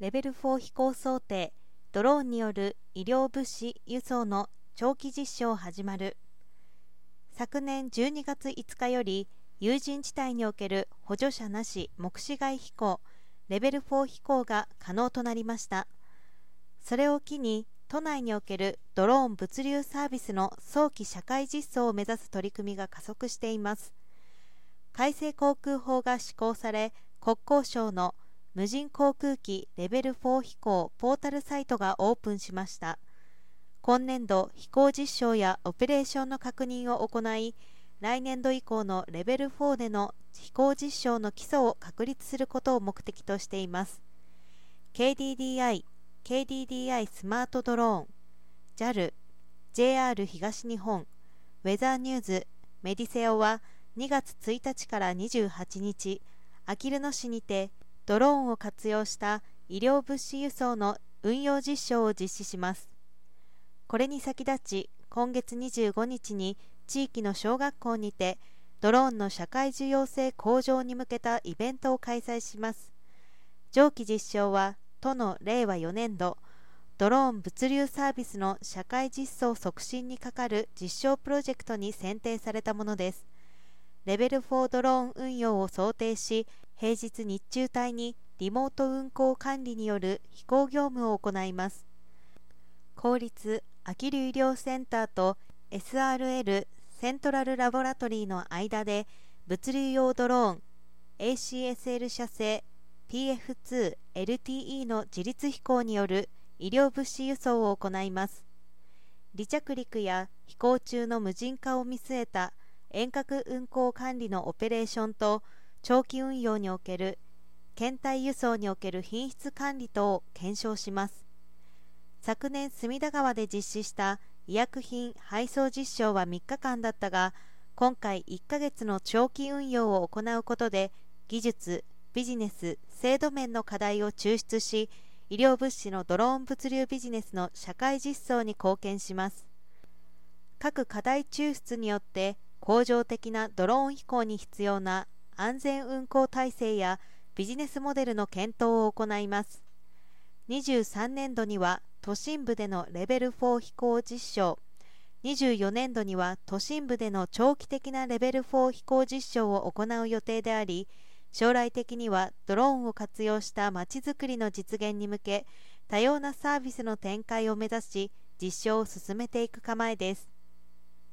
レベル4飛行想定ドローンによる医療物資輸送の長期実証始まる。昨年12月5日より有人地帯における補助者なし目視外飛行レベル4飛行が可能となりました。それを機に都内におけるドローン物流サービスの早期社会実装を目指す取り組みが加速しています。改正航空法が施行され国交省の無人航空機レベル4飛行ポータルサイトがオープンしました。今年度飛行実証やオペレーションの確認を行い来年度以降のレベル4での飛行実証の基礎を確立することを目的としています。KDDI、KDDI スマートドローン JAL、JR 東日本ウェザーニューズ、メディセオは2月1日から28日あきる野市にてドローンを活用した医療物資輸送の運用実証を実施します。これに先立ち今月25日に地域の小学校にてドローンの社会需要性向上に向けたイベントを開催します。上記実証は都の令和4年度ドローン物流サービスの社会実装促進に係る実証プロジェクトに選定されたものです。レベル4ドローン運用を想定し平日日中帯にリモート運行管理による飛行業務を行います。公立あきる医療センターと SRL セントラルラボラトリーの間で物流用ドローン ACSL 社製 PF2LTE の自立飛行による医療物資輸送を行います。離着陸や飛行中の無人化を見据えた遠隔運行管理のオペレーションと長期運用における検体輸送における品質管理等を検証します。昨年隅田川で実施した医薬品配送実証は3日間だったが今回1ヶ月の長期運用を行うことで技術ビジネス制度面の課題を抽出し医療物資のドローン物流ビジネスの社会実装に貢献します。各課題抽出によって恒常的なドローン飛行に必要な安全運航体制やビジネスモデルの検討を行います。23年度には都心部でのレベル4飛行実証。24年度には都心部での長期的なレベル4飛行実証を行う予定であり将来的にはドローンを活用したまちづくりの実現に向け多様なサービスの展開を目指し実証を進めていく構えです。